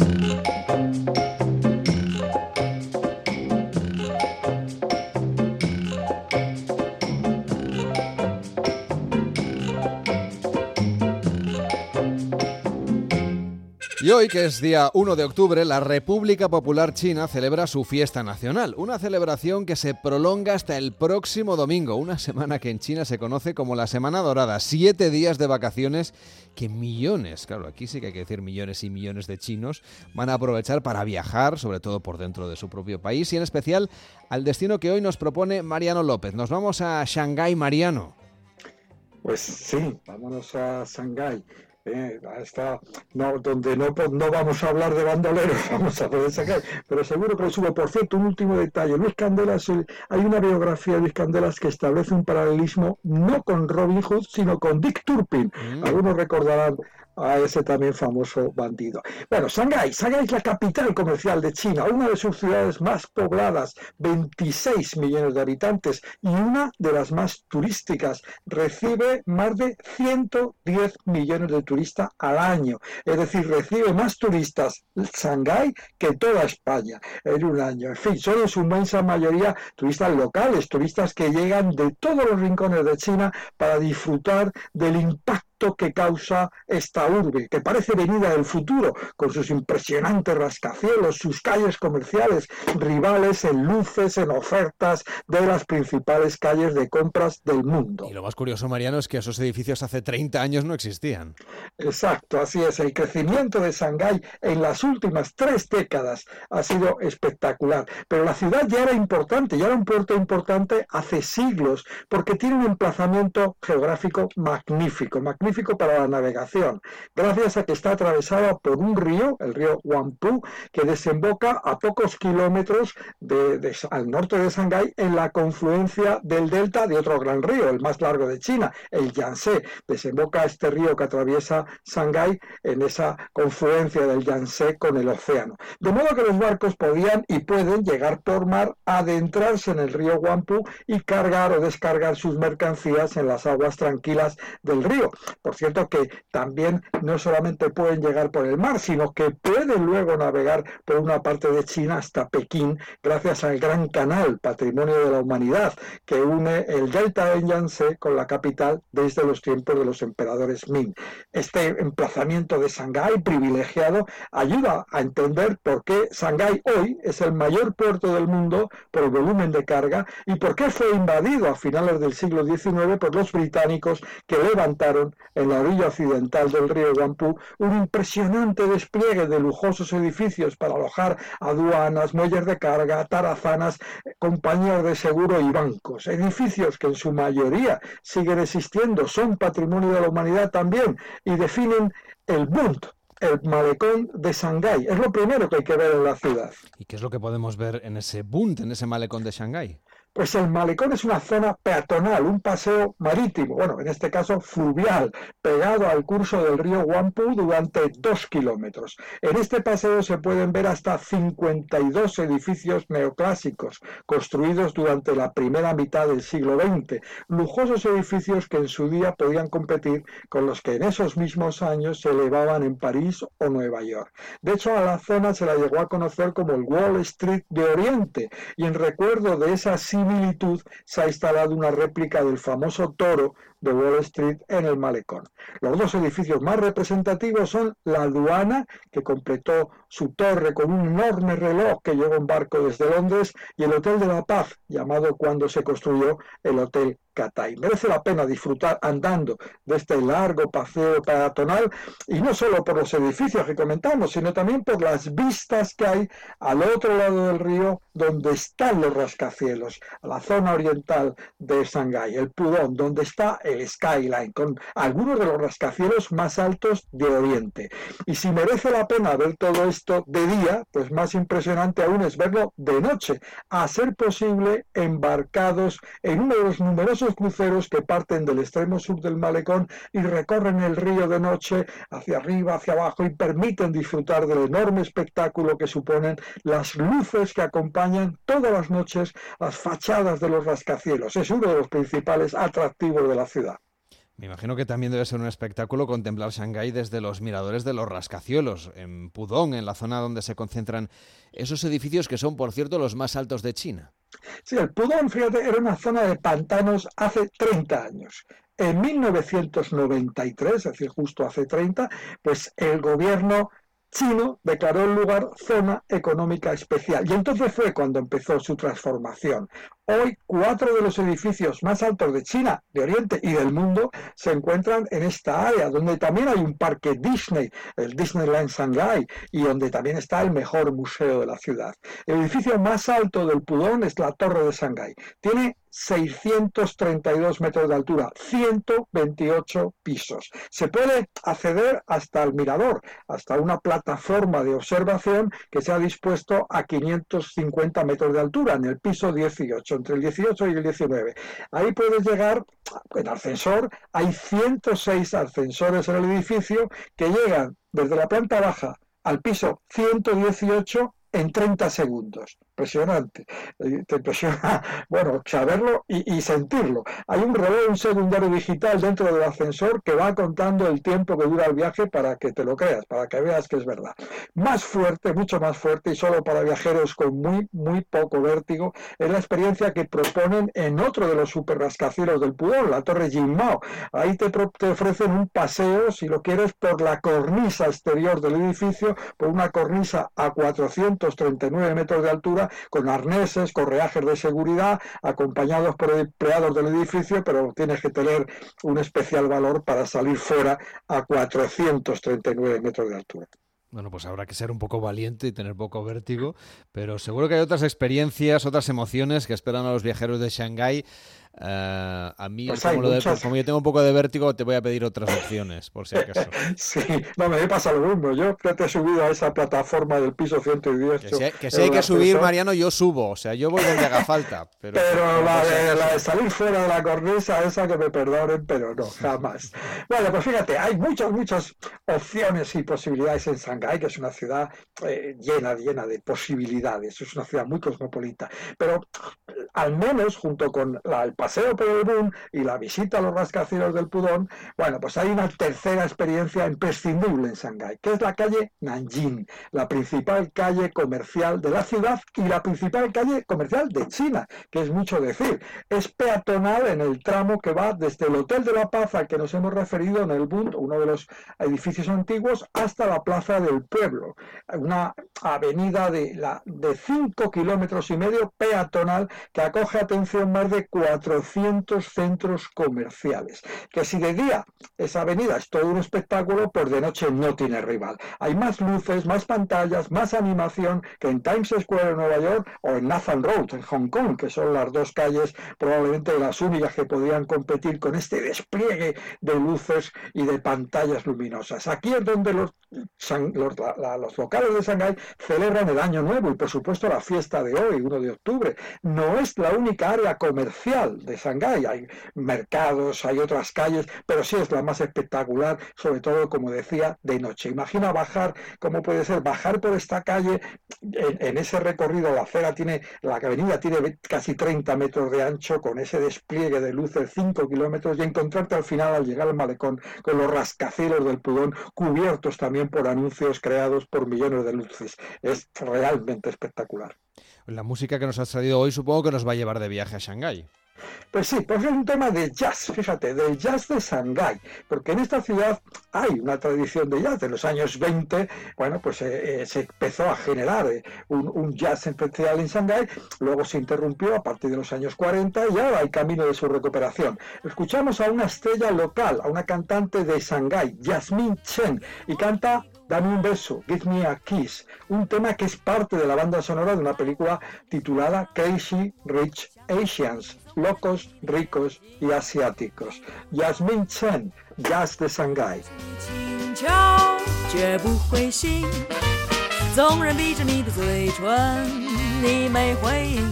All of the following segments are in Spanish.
Thank you. Y hoy, que es día 1 de octubre, la República Popular China celebra su fiesta nacional, una celebración que se prolonga hasta el próximo domingo, una semana que en China se conoce como la Semana Dorada, siete días de vacaciones que millones, claro, aquí sí que hay que decir millones y millones de chinos, van a aprovechar para viajar, sobre todo por dentro de su propio país y en especial al destino que hoy nos propone Mariano López. Nos vamos a Shanghái, Mariano. Pues sí, vámonos a Shanghái. Eh, no, donde no, no vamos a hablar de bandoleros, vamos a poder sacar, pero seguro que lo subo. Por cierto, un último detalle, Luis Candelas, hay una biografía de Luis Candelas que establece un paralelismo no con Robin Hood, sino con Dick Turpin. Mm. Algunos recordarán a ese también famoso bandido. Bueno, Shanghái. Shanghái es la capital comercial de China, una de sus ciudades más pobladas, 26 millones de habitantes y una de las más turísticas. Recibe más de 110 millones de turistas al año. Es decir, recibe más turistas Shanghái que toda España en un año. En fin, son en su inmensa mayoría turistas locales, turistas que llegan de todos los rincones de China para disfrutar del impacto que causa esta urbe, que parece venida del futuro, con sus impresionantes rascacielos, sus calles comerciales, rivales en luces, en ofertas de las principales calles de compras del mundo. Y lo más curioso, Mariano, es que esos edificios hace 30 años no existían. Exacto, así es. El crecimiento de Shanghái en las últimas tres décadas ha sido espectacular. Pero la ciudad ya era importante, ya era un puerto importante hace siglos, porque tiene un emplazamiento geográfico magnífico, magnífico para la navegación, gracias a que está atravesada por un río, el río Huangpu, que desemboca a pocos kilómetros de, al norte de Shanghái en la confluencia del delta de otro gran río, el más largo de China, el Yangtze. Desemboca este río que atraviesa Shanghái en esa confluencia del Yangtze con el océano. De modo que los barcos podían y pueden llegar por mar, adentrarse en el río Huangpu y cargar o descargar sus mercancías en las aguas tranquilas del río. Por cierto que también no solamente pueden llegar por el mar, sino que pueden luego navegar por una parte de China hasta Pekín gracias al Gran Canal, Patrimonio de la Humanidad, que une el delta de Yangtze con la capital desde los tiempos de los emperadores Ming. Este emplazamiento de Shanghái privilegiado ayuda a entender por qué Shanghái hoy es el mayor puerto del mundo por el volumen de carga y por qué fue invadido a finales del siglo XIX por los británicos que levantaron en la orilla occidental del río Guampú un impresionante despliegue de lujosos edificios para alojar aduanas, muelles de carga, tarazanas, compañías de seguro y bancos. Edificios que en su mayoría siguen existiendo, son patrimonio de la humanidad también y definen el Bund, el malecón de Shanghái. Es lo primero que hay que ver en la ciudad. ¿Y qué es lo que podemos ver en ese Bund, en ese malecón de Shanghái? Pues el malecón es una zona peatonal, un paseo marítimo, bueno, en este caso fluvial, pegado al curso del río Huangpu durante dos kilómetros. En este paseo se pueden ver hasta 52 edificios neoclásicos construidos durante la primera mitad del siglo XX, lujosos edificios que en su día podían competir con los que en esos mismos años se elevaban en París o Nueva York. De hecho, a la zona se la llegó a conocer como el Wall Street de Oriente y en recuerdo de esa similitud se ha instalado una réplica del famoso toro de Wall Street en el malecón. Los dos edificios más representativos son la aduana, que completó su torre con un enorme reloj que llegó en barco desde Londres, y el Hotel de la Paz, llamado cuando se construyó el Hotel Catay. Merece la pena disfrutar andando de este largo paseo peatonal y no solo por los edificios que comentamos, sino también por las vistas que hay al otro lado del río donde están los rascacielos, a la zona oriental de Shanghái, el Pudong, donde está skyline, con algunos de los rascacielos más altos de Oriente. Y si merece la pena ver todo esto de día, pues más impresionante aún es verlo de noche, a ser posible embarcados en uno de los numerosos cruceros que parten del extremo sur del malecón y recorren el río de noche hacia arriba, hacia abajo y permiten disfrutar del enorme espectáculo que suponen las luces que acompañan todas las noches las fachadas de los rascacielos. Es uno de los principales atractivos de la ciudad. Me imagino que también debe ser un espectáculo contemplar Shanghái desde los miradores de los rascacielos, en Pudong, en la zona donde se concentran esos edificios que son, por cierto, los más altos de China. Sí, el Pudong, fíjate, era una zona de pantanos hace 30 años. En 1993, es decir, justo hace 30, pues el gobierno chino declaró el lugar zona económica especial. Y entonces fue cuando empezó su transformación. Hoy cuatro de los edificios más altos de China, de Oriente y del mundo se encuentran en esta área, donde también hay un parque Disney, el Disneyland Shanghai, y donde también está el mejor museo de la ciudad. El edificio más alto del Pudong es la Torre de Shanghai. Tiene 632 metros de altura, 128 pisos. Se puede acceder hasta el mirador, hasta una plataforma de observación que se ha dispuesto a 550 metros de altura, en el piso 18 entre el 18 y el 19. Ahí puedes llegar en ascensor, hay 106 ascensores en el edificio que llegan desde la planta baja al piso 118 en 30 segundos impresionante. Eh, te impresiona, bueno, saberlo y, sentirlo. Hay un reloj, un secundario digital dentro del ascensor que va contando el tiempo que dura el viaje para que te lo creas, para que veas que es verdad. Más fuerte, mucho más fuerte y solo para viajeros con muy, muy poco vértigo, es la experiencia que proponen en otro de los super rascacielos del Pudón, la Torre Jinmao. Ahí te, te ofrecen un paseo, si lo quieres, por la cornisa exterior del edificio, por una cornisa a 439 metros de altura con arneses, correajes de seguridad, acompañados por empleados del edificio, pero tienes que tener un especial valor para salir fuera a 439 metros de altura. Bueno, pues habrá que ser un poco valiente y tener poco vértigo, pero seguro que hay otras experiencias, otras emociones que esperan a los viajeros de Shanghái Uh, a mí, pues como, como, yo tengo un poco de vértigo, te voy a pedir otras opciones, por si acaso. sí, no, me pasa lo mismo. Yo te he subido a esa plataforma del piso 118. Que si, que si hay que subir, Mariano, yo subo. O sea, yo voy donde haga falta. Pero, pero la, de, la, de, salir fuera de la cornisa, esa que me perdonen, pero no, jamás. bueno, pues fíjate, hay muchas, muchas opciones y posibilidades en Shanghái, que es una ciudad eh, llena, llena de posibilidades. Es una ciudad muy cosmopolita. Pero al menos junto con la, el paseo por el Boom y la visita a los rascacielos del Pudón, bueno, pues hay una tercera experiencia imprescindible en Shanghái, que es la calle Nanjing, la principal calle comercial de la ciudad y la principal calle comercial de China, que es mucho decir. Es peatonal en el tramo que va desde el Hotel de la Paz al que nos hemos referido en el Bund, uno de los edificios antiguos, hasta la Plaza del Pueblo, una avenida de, la, de cinco kilómetros y medio peatonal que acoge, atención, más de cuatro 400 centros comerciales. Que si de día esa avenida es todo un espectáculo, por de noche no tiene rival. Hay más luces, más pantallas, más animación que en Times Square en Nueva York o en Nathan Road en Hong Kong, que son las dos calles probablemente las únicas que podrían competir con este despliegue de luces y de pantallas luminosas. Aquí es donde los, los, locales de Shanghái celebran el Año Nuevo y por supuesto la fiesta de hoy, 1 de octubre. No es la única área comercial de Shanghái. Hay mercados, hay otras calles, pero sí es la más espectacular, sobre todo, como decía, de noche. Imagina bajar, ¿cómo puede ser? Bajar por esta calle, en, ese recorrido, la acera tiene, la avenida tiene casi 30 metros de ancho, con ese despliegue de luces, 5 kilómetros, y encontrarte al final, al llegar al malecón, con los rascacielos del Pudón, cubiertos también por anuncios creados por millones de luces. Es realmente espectacular. La música que nos has traído hoy supongo que nos va a llevar de viaje a Shanghái. Pues sí, pues es un tema de jazz, fíjate, del jazz de Shanghái, porque en esta ciudad hay una tradición de jazz. De los años 20, bueno, pues eh, eh, se empezó a generar eh, un, jazz especial en Shanghái, luego se interrumpió a partir de los años 40 y ahora hay camino de su recuperación. Escuchamos a una estrella local, a una cantante de Shanghái, Jasmine Chen, y canta Dame un beso, Give Me a Kiss, un tema que es parte de la banda sonora de una película titulada Crazy Rich Asians, locos, ricos y asiáticos. Yasmin Chen, Jazz de Shanghai. 绝不灰心，纵然闭着你的嘴唇，你没回应，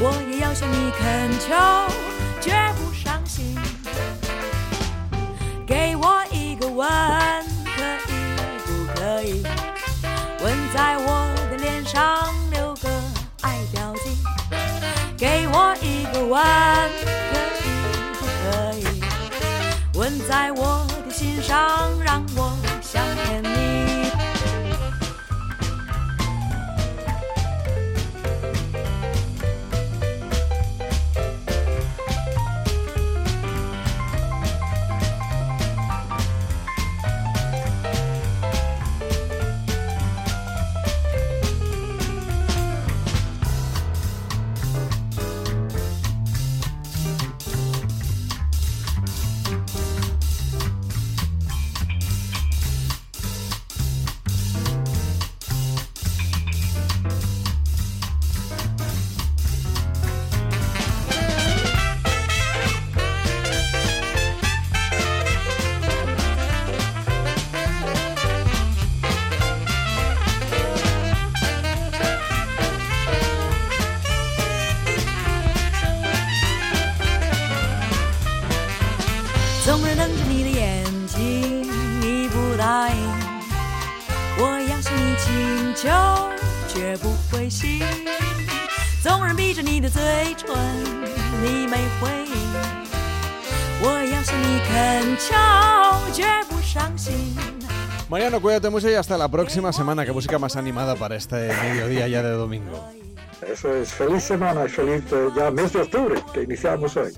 我也要向你恳求， 不灰心。纵然闭着你的嘴唇，你没回应，我要向你恳求，绝不伤心。 Mariano, cuídate mucho y hasta la próxima semana. Qué música más animada para este mediodía ya de domingo. Eso es, feliz semana y feliz eh, ya mes de octubre que iniciamos hoy.